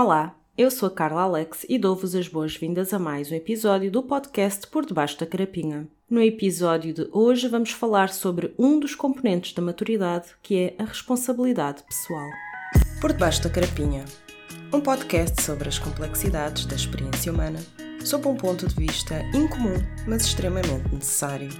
Olá, eu sou a Carla Alex e dou-vos as boas-vindas a mais um episódio do podcast Por Debaixo da Carapinha. No episódio de hoje vamos falar sobre um dos componentes da maturidade, que é a responsabilidade pessoal. Por Debaixo da Carapinha, um podcast sobre as complexidades da experiência humana, sob um ponto de vista incomum, mas extremamente necessário.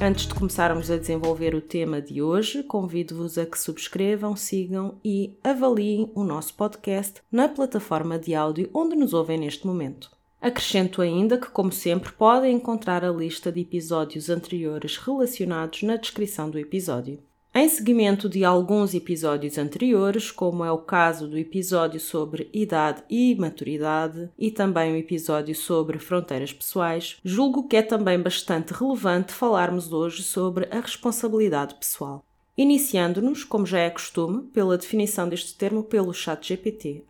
Antes de começarmos a desenvolver o tema de hoje, convido-vos a que subscrevam, sigam e avaliem o nosso podcast na plataforma de áudio onde nos ouvem neste momento. Acrescento ainda que, como sempre, podem encontrar a lista de episódios anteriores relacionados na descrição do episódio. Em seguimento de alguns episódios anteriores, como é o caso do episódio sobre idade e maturidade e também o episódio sobre fronteiras pessoais, julgo que é também bastante relevante falarmos hoje sobre a responsabilidade pessoal iniciando-nos, como já é costume, pela definição deste termo pelo chat GPT,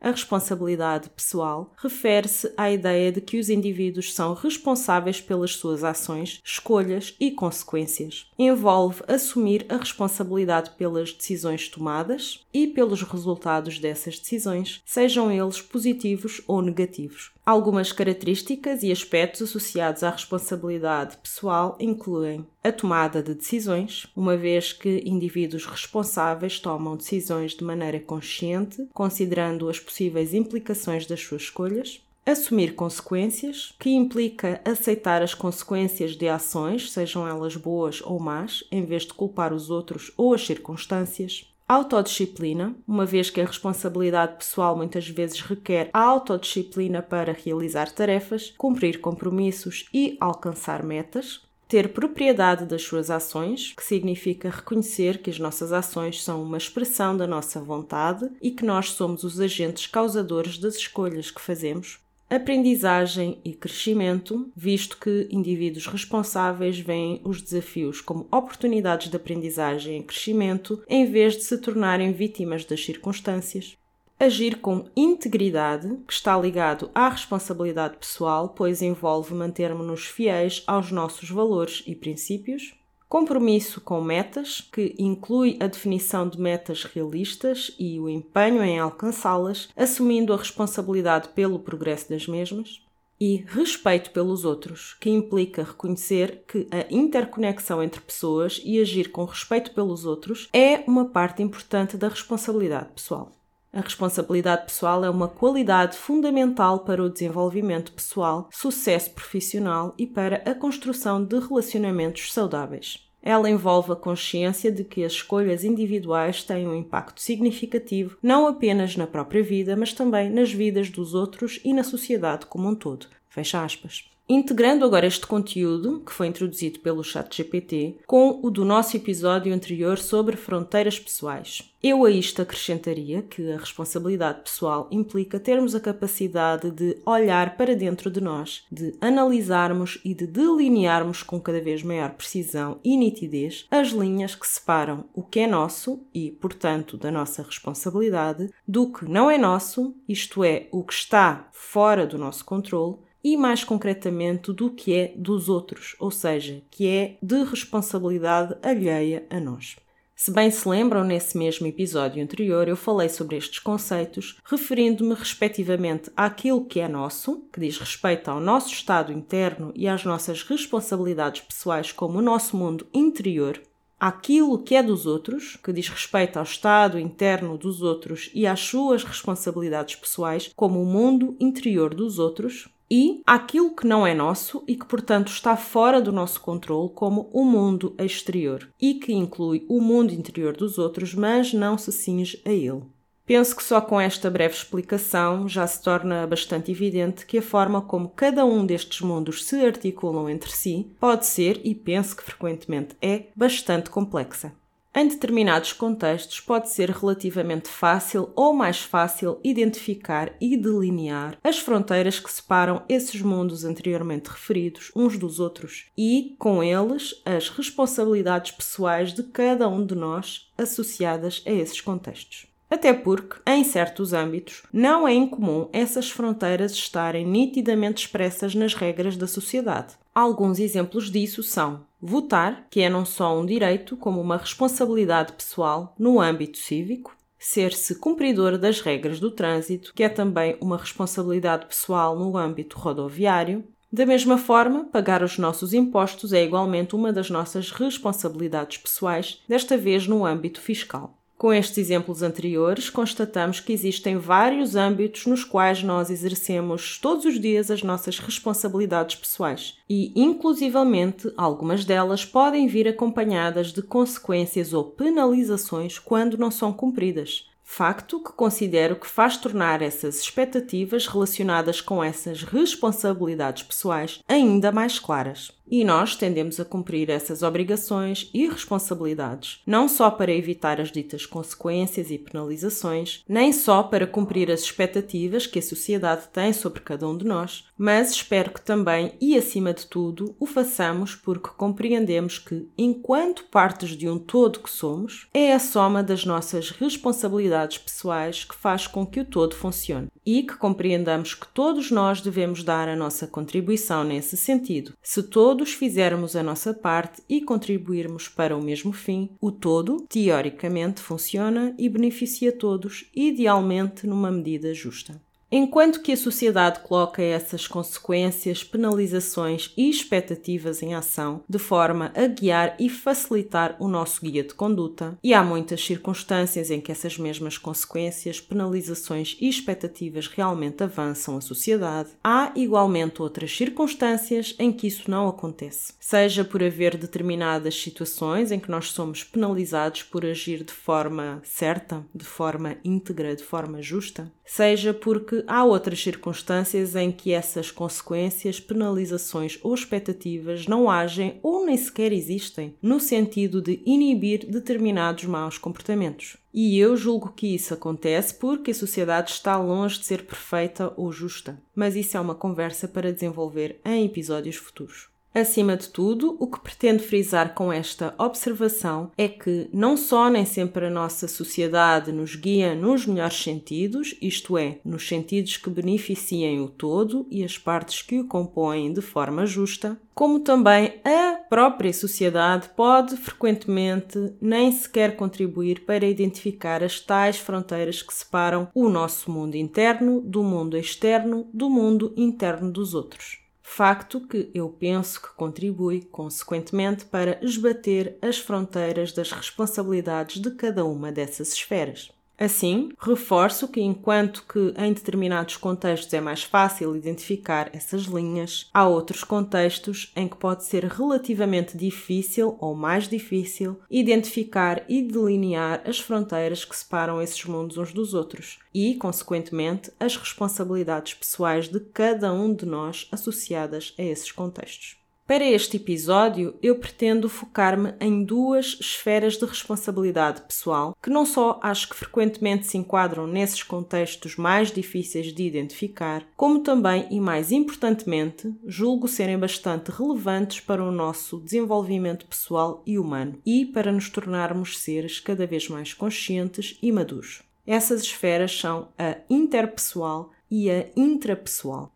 A responsabilidade pessoal refere-se à ideia de que os indivíduos são responsáveis pelas suas ações, escolhas e consequências. Envolve assumir a responsabilidade pelas decisões tomadas e pelos resultados dessas decisões, sejam eles positivos ou negativos. Algumas características e aspectos associados à responsabilidade pessoal incluem a tomada de decisões, uma vez que indivíduos responsáveis tomam decisões de maneira consciente, considerando as possíveis implicações das suas escolhas, Assumir consequências, que implica aceitar as consequências de ações, sejam elas boas ou más, em vez de culpar os outros ou as circunstâncias. Autodisciplina, uma vez que a responsabilidade pessoal muitas vezes requer a autodisciplina para realizar tarefas, cumprir compromissos e alcançar metas. Ter propriedade das suas ações, que significa reconhecer que as nossas ações são uma expressão da nossa vontade e que nós somos os agentes causadores das escolhas que fazemos aprendizagem e crescimento, visto que indivíduos responsáveis veem os desafios como oportunidades de aprendizagem e crescimento, em vez de se tornarem vítimas das circunstâncias. Agir com integridade, que está ligado à responsabilidade pessoal, pois envolve mantermos-nos fiéis aos nossos valores e princípios compromisso com metas, que inclui a definição de metas realistas e o empenho em alcançá-las, assumindo a responsabilidade pelo progresso das mesmas, e respeito pelos outros, que implica reconhecer que a interconexão entre pessoas e agir com respeito pelos outros é uma parte importante da responsabilidade pessoal. A responsabilidade pessoal é uma qualidade fundamental para o desenvolvimento pessoal, sucesso profissional e para a construção de relacionamentos saudáveis. Ela envolve a consciência de que as escolhas individuais têm um impacto significativo não apenas na própria vida, mas também nas vidas dos outros e na sociedade como um todo. Fecha aspas. Integrando agora este conteúdo, que foi introduzido pelo ChatGPT, com o do nosso episódio anterior sobre fronteiras pessoais. Eu a isto acrescentaria que a responsabilidade pessoal implica termos a capacidade de olhar para dentro de nós, de analisarmos e de delinearmos com cada vez maior precisão e nitidez as linhas que separam o que é nosso e, portanto, da nossa responsabilidade, do que não é nosso, isto é, o que está fora do nosso controle e mais concretamente do que é dos outros, ou seja, que é de responsabilidade alheia a nós. Se bem se lembram, nesse mesmo episódio anterior eu falei sobre estes conceitos, referindo-me respectivamente àquilo que é nosso, que diz respeito ao nosso estado interno e às nossas responsabilidades pessoais como o nosso mundo interior, àquilo que é dos outros, que diz respeito ao estado interno dos outros e às suas responsabilidades pessoais como o mundo interior dos outros, e aquilo que não é nosso e que, portanto, está fora do nosso controle, como o mundo exterior, e que inclui o mundo interior dos outros, mas não se cinge a ele. Penso que só com esta breve explicação já se torna bastante evidente que a forma como cada um destes mundos se articulam entre si pode ser, e penso que frequentemente é, bastante complexa. Em determinados contextos, pode ser relativamente fácil ou mais fácil identificar e delinear as fronteiras que separam esses mundos anteriormente referidos uns dos outros e, com eles, as responsabilidades pessoais de cada um de nós associadas a esses contextos. Até porque, em certos âmbitos, não é incomum essas fronteiras estarem nitidamente expressas nas regras da sociedade. Alguns exemplos disso são votar, que é não só um direito, como uma responsabilidade pessoal no âmbito cívico, ser-se cumpridor das regras do trânsito, que é também uma responsabilidade pessoal no âmbito rodoviário. Da mesma forma, pagar os nossos impostos é igualmente uma das nossas responsabilidades pessoais, desta vez no âmbito fiscal. Com estes exemplos anteriores, constatamos que existem vários âmbitos nos quais nós exercemos todos os dias as nossas responsabilidades pessoais e, inclusivamente, algumas delas podem vir acompanhadas de consequências ou penalizações quando não são cumpridas. Facto que considero que faz tornar essas expectativas relacionadas com essas responsabilidades pessoais ainda mais claras. E nós tendemos a cumprir essas obrigações e responsabilidades, não só para evitar as ditas consequências e penalizações, nem só para cumprir as expectativas que a sociedade tem sobre cada um de nós, mas espero que também e acima de tudo o façamos porque compreendemos que, enquanto partes de um todo que somos, é a soma das nossas responsabilidades pessoais que faz com que o todo funcione e que compreendamos que todos nós devemos dar a nossa contribuição nesse sentido. Se todos todos fizermos a nossa parte e contribuirmos para o mesmo fim, o todo, teoricamente, funciona e beneficia todos, idealmente numa medida justa. Enquanto que a sociedade coloca essas consequências, penalizações e expectativas em ação de forma a guiar e facilitar o nosso guia de conduta, e há muitas circunstâncias em que essas mesmas consequências, penalizações e expectativas realmente avançam a sociedade, há igualmente outras circunstâncias em que isso não acontece. Seja por haver determinadas situações em que nós somos penalizados por agir de forma certa, de forma íntegra, de forma justa, seja porque há outras circunstâncias em que essas consequências, penalizações ou expectativas não agem ou nem sequer existem, no sentido de inibir determinados maus comportamentos. E eu julgo que isso acontece porque a sociedade está longe de ser perfeita ou justa. Mas isso é uma conversa para desenvolver em episódios futuros. Acima de tudo, o que pretendo frisar com esta observação é que não só nem sempre a nossa sociedade nos guia nos melhores sentidos, isto é, nos sentidos que beneficiem o todo e as partes que o compõem de forma justa, como também a própria sociedade pode frequentemente nem sequer contribuir para identificar as tais fronteiras que separam o nosso mundo interno do mundo externo do mundo interno dos outros facto que eu penso que contribui, consequentemente, para esbater as fronteiras das responsabilidades de cada uma dessas esferas. Assim, reforço que, enquanto que em determinados contextos é mais fácil identificar essas linhas, há outros contextos em que pode ser relativamente difícil ou mais difícil identificar e delinear as fronteiras que separam esses mundos uns dos outros e, consequentemente, as responsabilidades pessoais de cada um de nós associadas a esses contextos. Para este episódio, eu pretendo focar-me em duas esferas de responsabilidade pessoal que não só acho que frequentemente se enquadram nesses contextos mais difíceis de identificar, como também e mais importantemente, julgo serem bastante relevantes para o nosso desenvolvimento pessoal e humano e para nos tornarmos seres cada vez mais conscientes e maduros. Essas esferas são a interpessoal e a intrapessoal.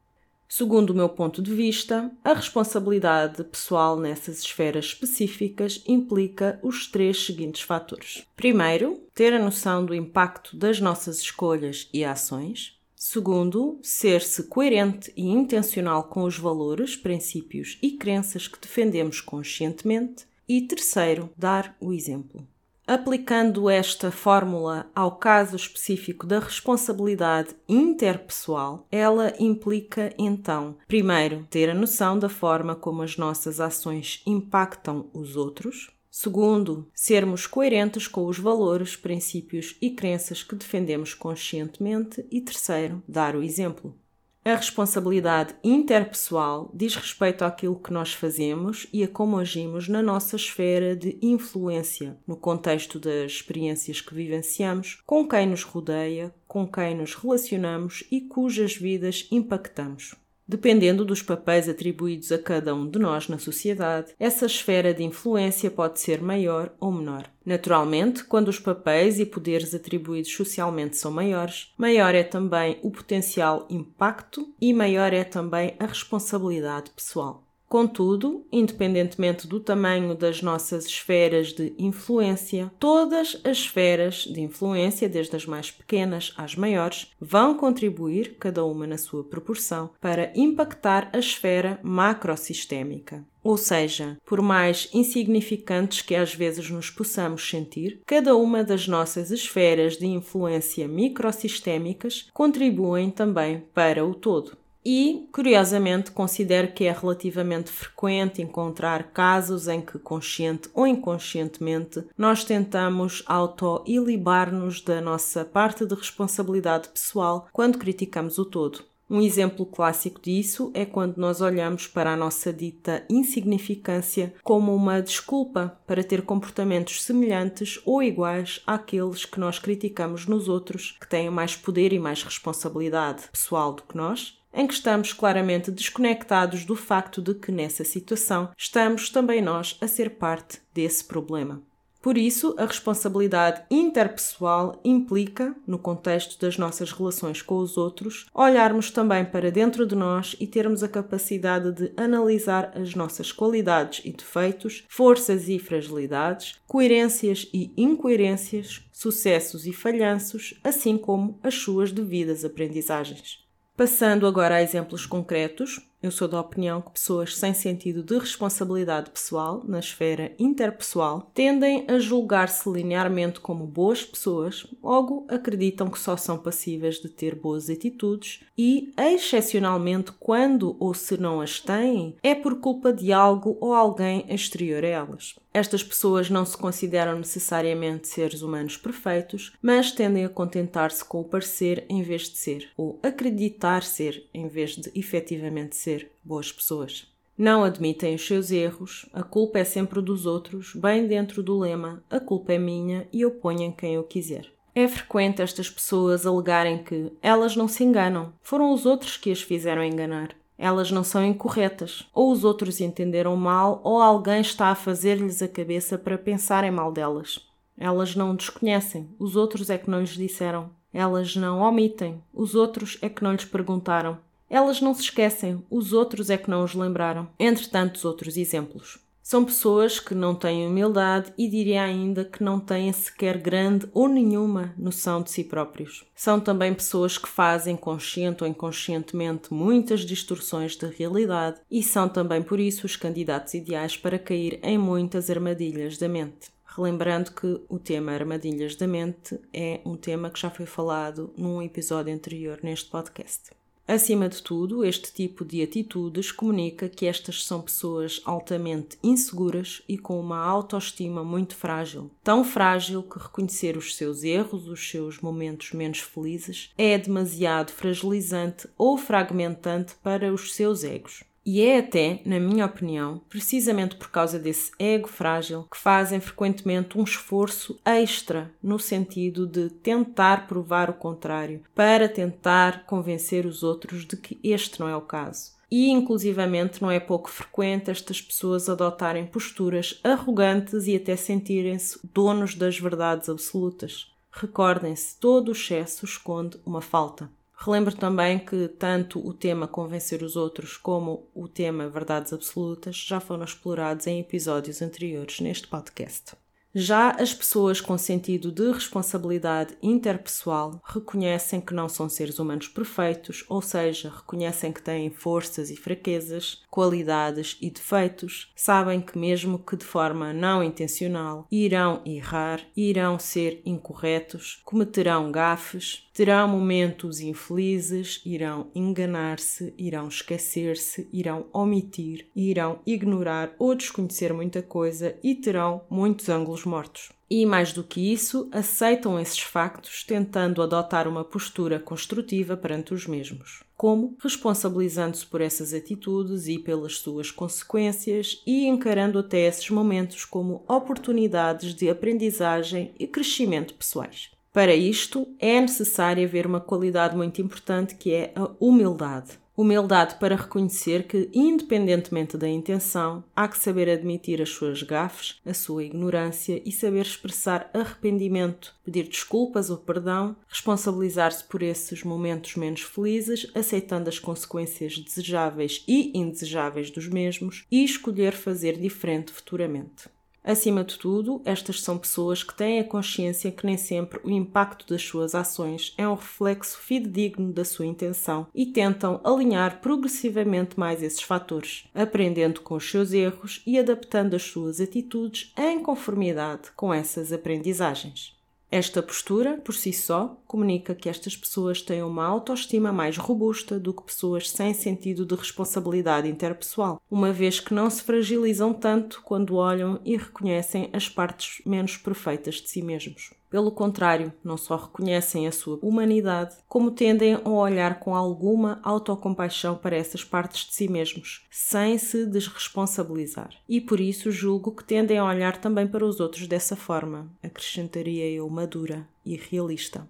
Segundo o meu ponto de vista, a responsabilidade pessoal nessas esferas específicas implica os três seguintes fatores. Primeiro, ter a noção do impacto das nossas escolhas e ações. Segundo, ser-se coerente e intencional com os valores, princípios e crenças que defendemos conscientemente. E terceiro, dar o exemplo. Aplicando esta fórmula ao caso específico da responsabilidade interpessoal, ela implica então, primeiro, ter a noção da forma como as nossas ações impactam os outros. Segundo, sermos coerentes com os valores, princípios e crenças que defendemos conscientemente. E terceiro, dar o exemplo. A responsabilidade interpessoal diz respeito àquilo que nós fazemos e a como agimos na nossa esfera de influência, no contexto das experiências que vivenciamos, com quem nos rodeia, com quem nos relacionamos e cujas vidas impactamos. Dependendo dos papéis atribuídos a cada um de nós na sociedade, essa esfera de influência pode ser maior ou menor. Naturalmente, quando os papéis e poderes atribuídos socialmente são maiores, maior é também o potencial impacto e maior é também a responsabilidade pessoal. Contudo, independentemente do tamanho das nossas esferas de influência, todas as esferas de influência, desde as mais pequenas às maiores, vão contribuir, cada uma na sua proporção, para impactar a esfera macrosistémica. Ou seja, por mais insignificantes que às vezes nos possamos sentir, cada uma das nossas esferas de influência microsistémicas contribuem também para o todo. E, curiosamente, considero que é relativamente frequente encontrar casos em que, consciente ou inconscientemente, nós tentamos auto-ilibar-nos da nossa parte de responsabilidade pessoal quando criticamos o todo. Um exemplo clássico disso é quando nós olhamos para a nossa dita insignificância como uma desculpa para ter comportamentos semelhantes ou iguais àqueles que nós criticamos nos outros, que têm mais poder e mais responsabilidade pessoal do que nós, em que estamos claramente desconectados do facto de que nessa situação estamos também nós a ser parte desse problema. Por isso, a responsabilidade interpessoal implica, no contexto das nossas relações com os outros, olharmos também para dentro de nós e termos a capacidade de analisar as nossas qualidades e defeitos, forças e fragilidades, coerências e incoerências, sucessos e falhanços, assim como as suas devidas aprendizagens. Passando agora a exemplos concretos, eu sou da opinião que pessoas sem sentido de responsabilidade pessoal na esfera interpessoal tendem a julgar-se linearmente como boas pessoas, logo acreditam que só são passíveis de ter boas atitudes e, excepcionalmente, quando ou se não as têm, é por culpa de algo ou alguém exterior a elas. Estas pessoas não se consideram necessariamente seres humanos perfeitos, mas tendem a contentar-se com o parecer em vez de ser, ou acreditar ser em vez de efetivamente ser boas pessoas. Não admitem os seus erros, a culpa é sempre dos outros, bem dentro do lema a culpa é minha e eu ponho em quem eu quiser. É frequente estas pessoas alegarem que elas não se enganam, foram os outros que as fizeram enganar. Elas não são incorretas, ou os outros entenderam mal, ou alguém está a fazer-lhes a cabeça para pensarem mal delas. Elas não desconhecem, os outros é que não lhes disseram. Elas não omitem, os outros é que não lhes perguntaram. Elas não se esquecem, os outros é que não os lembraram. Entre tantos outros exemplos. São pessoas que não têm humildade e diria ainda que não têm sequer grande ou nenhuma noção de si próprios. São também pessoas que fazem consciente ou inconscientemente muitas distorções da realidade e são também por isso os candidatos ideais para cair em muitas armadilhas da mente. Relembrando que o tema armadilhas da mente é um tema que já foi falado num episódio anterior neste podcast. Acima de tudo, este tipo de atitudes comunica que estas são pessoas altamente inseguras e com uma autoestima muito frágil. Tão frágil que reconhecer os seus erros, os seus momentos menos felizes, é demasiado fragilizante ou fragmentante para os seus egos. E é até, na minha opinião, precisamente por causa desse ego frágil que fazem frequentemente um esforço extra no sentido de tentar provar o contrário, para tentar convencer os outros de que este não é o caso. E, inclusivamente, não é pouco frequente estas pessoas adotarem posturas arrogantes e até sentirem-se donos das verdades absolutas. Recordem-se, todo o excesso esconde uma falta. Relembro também que tanto o tema Convencer os Outros como o tema Verdades Absolutas já foram explorados em episódios anteriores neste podcast. Já as pessoas com sentido de responsabilidade interpessoal reconhecem que não são seres humanos perfeitos, ou seja, reconhecem que têm forças e fraquezas, qualidades e defeitos, sabem que, mesmo que de forma não intencional, irão errar, irão ser incorretos, cometerão gafes, terão momentos infelizes, irão enganar-se, irão esquecer-se, irão omitir, irão ignorar ou desconhecer muita coisa e terão muitos ângulos mortos. E mais do que isso, aceitam esses factos tentando adotar uma postura construtiva perante os mesmos, como responsabilizando-se por essas atitudes e pelas suas consequências e encarando até esses momentos como oportunidades de aprendizagem e crescimento pessoais. Para isto, é necessário haver uma qualidade muito importante que é a humildade. Humildade para reconhecer que, independentemente da intenção, há que saber admitir as suas gafes, a sua ignorância e saber expressar arrependimento, pedir desculpas ou perdão, responsabilizar-se por esses momentos menos felizes, aceitando as consequências desejáveis e indesejáveis dos mesmos e escolher fazer diferente futuramente. Acima de tudo, estas são pessoas que têm a consciência que nem sempre o impacto das suas ações é um reflexo fidedigno da sua intenção e tentam alinhar progressivamente mais esses fatores, aprendendo com os seus erros e adaptando as suas atitudes em conformidade com essas aprendizagens. Esta postura, por si só, comunica que estas pessoas têm uma autoestima mais robusta do que pessoas sem sentido de responsabilidade interpessoal, uma vez que não se fragilizam tanto quando olham e reconhecem as partes menos perfeitas de si mesmos. Pelo contrário, não só reconhecem a sua humanidade, como tendem a olhar com alguma autocompaixão para essas partes de si mesmos, sem se desresponsabilizar. E por isso julgo que tendem a olhar também para os outros dessa forma, acrescentaria eu madura e realista.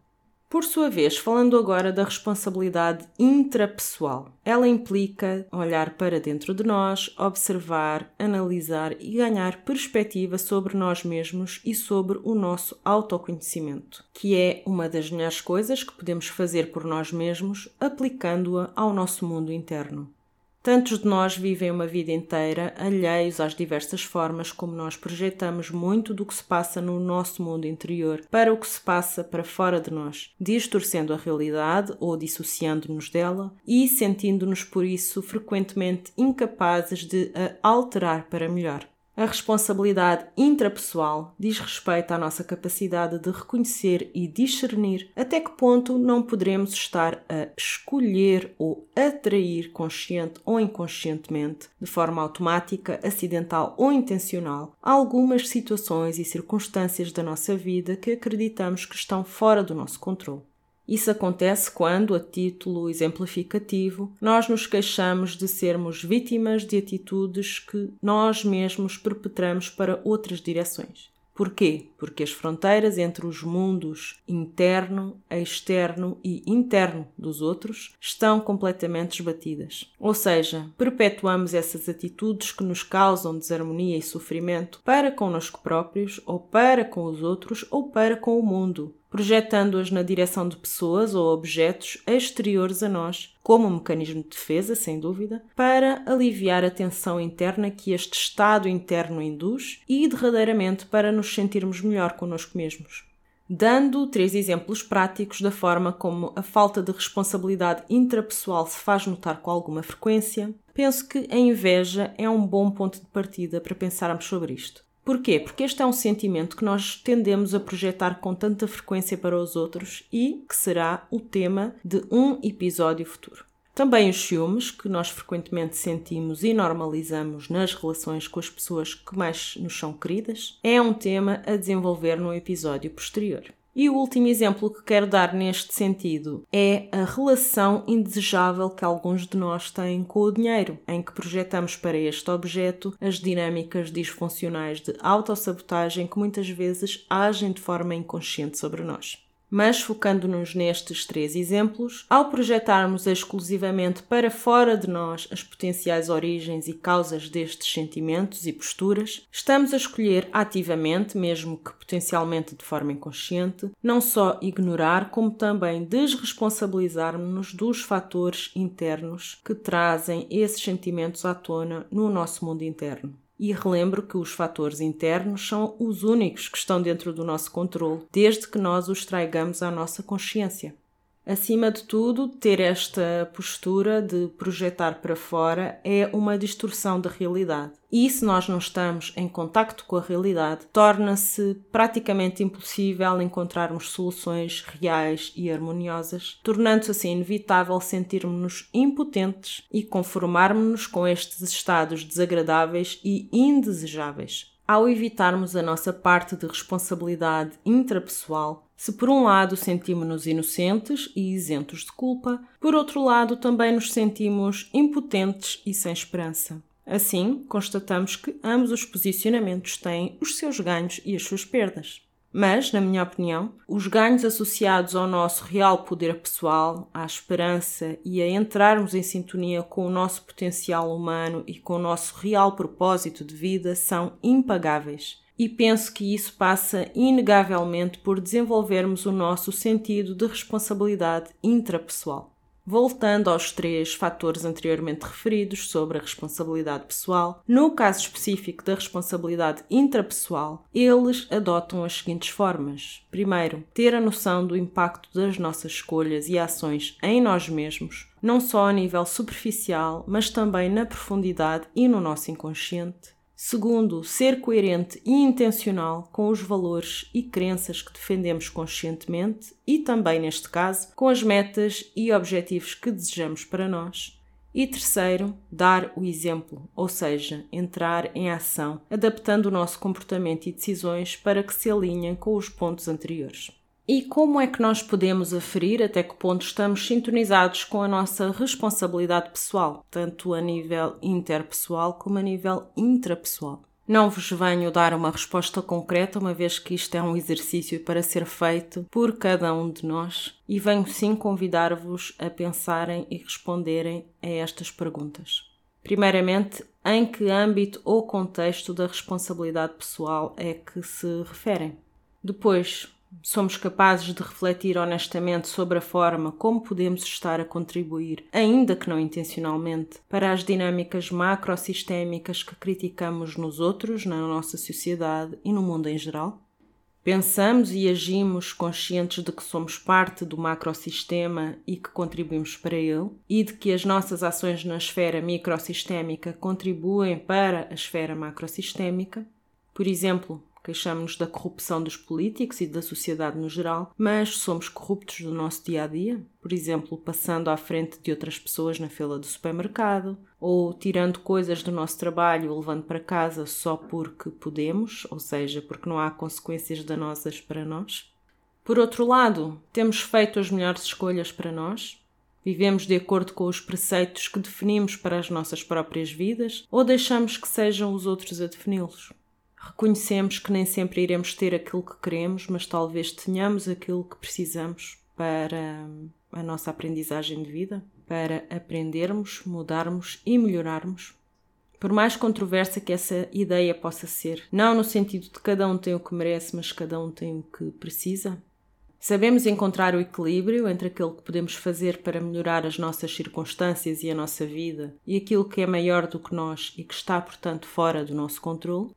Por sua vez, falando agora da responsabilidade intrapessoal, ela implica olhar para dentro de nós, observar, analisar e ganhar perspectiva sobre nós mesmos e sobre o nosso autoconhecimento, que é uma das melhores coisas que podemos fazer por nós mesmos aplicando-a ao nosso mundo interno. Tantos de nós vivem uma vida inteira alheios às diversas formas como nós projetamos muito do que se passa no nosso mundo interior para o que se passa para fora de nós, distorcendo a realidade ou dissociando-nos dela e sentindo-nos por isso frequentemente incapazes de a alterar para melhor. A responsabilidade intrapessoal diz respeito à nossa capacidade de reconhecer e discernir até que ponto não poderemos estar a escolher ou atrair consciente ou inconscientemente, de forma automática, acidental ou intencional, algumas situações e circunstâncias da nossa vida que acreditamos que estão fora do nosso controle. Isso acontece quando, a título exemplificativo, nós nos queixamos de sermos vítimas de atitudes que nós mesmos perpetramos para outras direções. Porquê? Porque as fronteiras entre os mundos interno, externo e interno dos outros estão completamente esbatidas. Ou seja, perpetuamos essas atitudes que nos causam desarmonia e sofrimento para connosco próprios, ou para com os outros, ou para com o mundo, projetando-as na direção de pessoas ou objetos exteriores a nós, como um mecanismo de defesa, sem dúvida, para aliviar a tensão interna que este estado interno induz e, derradeiramente, para nos sentirmos melhor connosco mesmos. Dando três exemplos práticos da forma como a falta de responsabilidade intrapessoal se faz notar com alguma frequência, penso que a inveja é um bom ponto de partida para pensarmos sobre isto. Porquê? Porque este é um sentimento que nós tendemos a projetar com tanta frequência para os outros e que será o tema de um episódio futuro. Também os ciúmes, que nós frequentemente sentimos e normalizamos nas relações com as pessoas que mais nos são queridas, é um tema a desenvolver num episódio posterior. E o último exemplo que quero dar neste sentido é a relação indesejável que alguns de nós têm com o dinheiro, em que projetamos para este objeto as dinâmicas disfuncionais de autossabotagem que muitas vezes agem de forma inconsciente sobre nós. Mas focando-nos nestes três exemplos, ao projetarmos exclusivamente para fora de nós as potenciais origens e causas destes sentimentos e posturas, estamos a escolher ativamente, mesmo que potencialmente de forma inconsciente, não só ignorar, como também desresponsabilizar-nos dos fatores internos que trazem esses sentimentos à tona no nosso mundo interno. E relembro que os fatores internos são os únicos que estão dentro do nosso controle, desde que nós os traigamos à nossa consciência. Acima de tudo, ter esta postura de projetar para fora é uma distorção da realidade. E se nós não estamos em contacto com a realidade, torna-se praticamente impossível encontrarmos soluções reais e harmoniosas, tornando-se assim inevitável sentirmos-nos impotentes e conformarmos-nos com estes estados desagradáveis e indesejáveis. Ao evitarmos a nossa parte de responsabilidade intrapessoal, se por um lado sentimos-nos inocentes e isentos de culpa, por outro lado também nos sentimos impotentes e sem esperança. Assim, constatamos que ambos os posicionamentos têm os seus ganhos e as suas perdas. Mas, na minha opinião, os ganhos associados ao nosso real poder pessoal, à esperança e a entrarmos em sintonia com o nosso potencial humano e com o nosso real propósito de vida são impagáveis. E penso que isso passa inegavelmente por desenvolvermos o nosso sentido de responsabilidade intrapessoal. Voltando aos três fatores anteriormente referidos sobre a responsabilidade pessoal, no caso específico da responsabilidade intrapessoal, eles adotam as seguintes formas: primeiro, ter a noção do impacto das nossas escolhas e ações em nós mesmos, não só a nível superficial, mas também na profundidade e no nosso inconsciente. Segundo, ser coerente e intencional com os valores e crenças que defendemos conscientemente e também, neste caso, com as metas e objetivos que desejamos para nós. E terceiro, dar o exemplo, ou seja, entrar em ação, adaptando o nosso comportamento e decisões para que se alinhem com os pontos anteriores. E como é que nós podemos aferir até que ponto estamos sintonizados com a nossa responsabilidade pessoal, tanto a nível interpessoal como a nível intrapessoal? Não vos venho dar uma resposta concreta, uma vez que isto é um exercício para ser feito por cada um de nós, e venho sim convidar-vos a pensarem e responderem a estas perguntas. Primeiramente, em que âmbito ou contexto da responsabilidade pessoal é que se referem? Depois, somos capazes de refletir honestamente sobre a forma como podemos estar a contribuir, ainda que não intencionalmente, para as dinâmicas macrosistémicas que criticamos nos outros, na nossa sociedade e no mundo em geral? Pensamos e agimos conscientes de que somos parte do macrosistema e que contribuímos para ele, e de que as nossas ações na esfera microsistémica contribuem para a esfera macrosistémica? Por exemplo, queixamos-nos da corrupção dos políticos e da sociedade no geral, mas somos corruptos no nosso dia a dia, por exemplo, passando à frente de outras pessoas na fila do supermercado, ou tirando coisas do nosso trabalho ou levando para casa só porque podemos, ou seja, porque não há consequências danosas para nós. Por outro lado, temos feito as melhores escolhas para nós? Vivemos de acordo com os preceitos que definimos para as nossas próprias vidas ou deixamos que sejam os outros a defini-los? Reconhecemos que nem sempre iremos ter aquilo que queremos, mas talvez tenhamos aquilo que precisamos para a nossa aprendizagem de vida, para aprendermos, mudarmos e melhorarmos. Por mais controversa que essa ideia possa ser, não no sentido de cada um tem o que merece, mas cada um tem o que precisa, Sabemos encontrar o equilíbrio entre aquilo que podemos fazer para melhorar as nossas circunstâncias e a nossa vida e aquilo que é maior do que nós e que está, portanto, fora do nosso controle?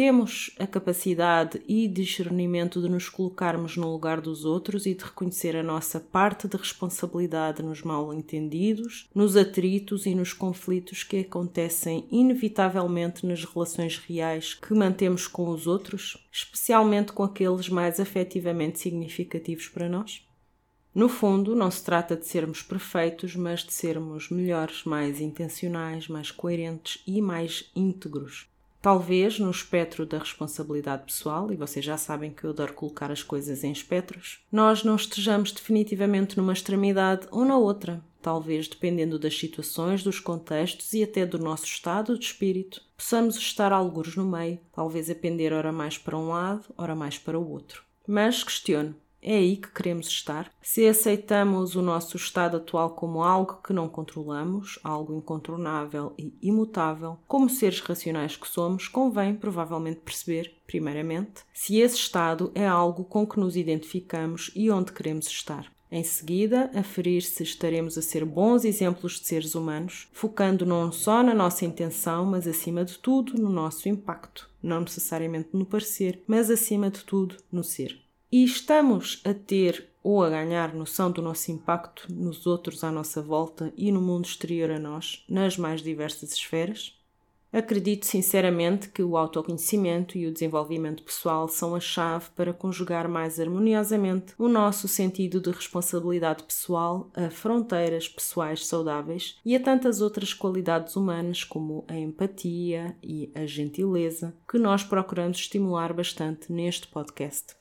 Temos a capacidade e discernimento de nos colocarmos no lugar dos outros e de reconhecer a nossa parte de responsabilidade nos mal-entendidos, nos atritos e nos conflitos que acontecem inevitavelmente nas relações reais que mantemos com os outros, especialmente com aqueles mais afetivamente significativos para nós? No fundo, não se trata de sermos perfeitos, mas de sermos melhores, mais intencionais, mais coerentes e mais íntegros. Talvez no espectro da responsabilidade pessoal, e vocês já sabem que eu adoro colocar as coisas em espectros, nós não estejamos definitivamente numa extremidade ou na outra. Talvez, dependendo das situações, dos contextos e até do nosso estado de espírito, possamos estar alguns no meio, talvez a pender ora mais para um lado, ora mais para o outro. Mas questiono: é aí que queremos estar? Se aceitamos o nosso estado atual como algo que não controlamos, algo incontornável e imutável, como seres racionais que somos, convém provavelmente perceber, primeiramente, se esse estado é algo com que nos identificamos e onde queremos estar. Em seguida, aferir se estaremos a ser bons exemplos de seres humanos, focando não só na nossa intenção, mas acima de tudo no nosso impacto, não necessariamente no parecer, mas acima de tudo no ser. E estamos a ter ou a ganhar noção do nosso impacto nos outros à nossa volta e no mundo exterior a nós, nas mais diversas esferas? Acredito sinceramente que o autoconhecimento e o desenvolvimento pessoal são a chave para conjugar mais harmoniosamente o nosso sentido de responsabilidade pessoal a fronteiras pessoais saudáveis e a tantas outras qualidades humanas como a empatia e a gentileza que nós procuramos estimular bastante neste podcast.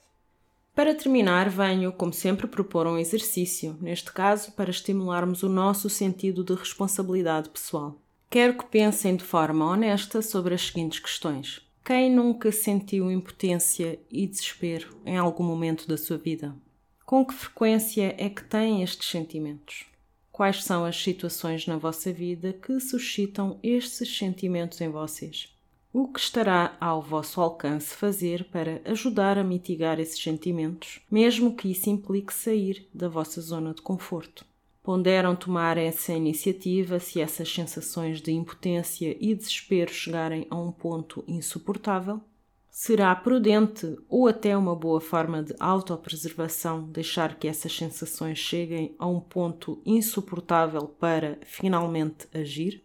Para terminar, venho, como sempre, propor um exercício, neste caso para estimularmos o nosso sentido de responsabilidade pessoal. Quero que pensem de forma honesta sobre as seguintes questões. Quem nunca sentiu impotência e desespero em algum momento da sua vida? Com que frequência é que tem estes sentimentos? Quais são as situações na vossa vida que suscitam estes sentimentos em vocês? O que estará ao vosso alcance fazer para ajudar a mitigar esses sentimentos, mesmo que isso implique sair da vossa zona de conforto? Ponderam tomar essa iniciativa se essas sensações de impotência e desespero chegarem a um ponto insuportável? Será prudente ou até uma boa forma de autopreservação deixar que essas sensações cheguem a um ponto insuportável para finalmente agir?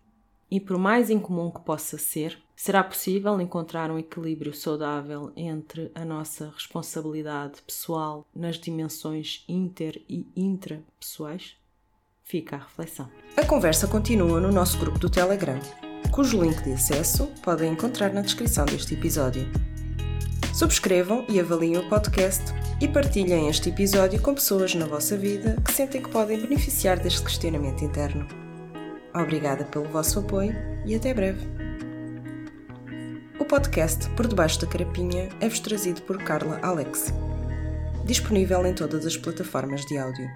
E por mais incomum que possa ser, será possível encontrar um equilíbrio saudável entre a nossa responsabilidade pessoal nas dimensões inter e intrapessoais? Fica a reflexão. A conversa continua no nosso grupo do Telegram, cujo link de acesso podem encontrar na descrição deste episódio. Subscrevam e avaliem o podcast e partilhem este episódio com pessoas na vossa vida que sentem que podem beneficiar deste questionamento interno. Obrigada pelo vosso apoio e até breve. O podcast Por Debaixo da Carapinha é-vos trazido por Carla Alex. Disponível em todas as plataformas de áudio.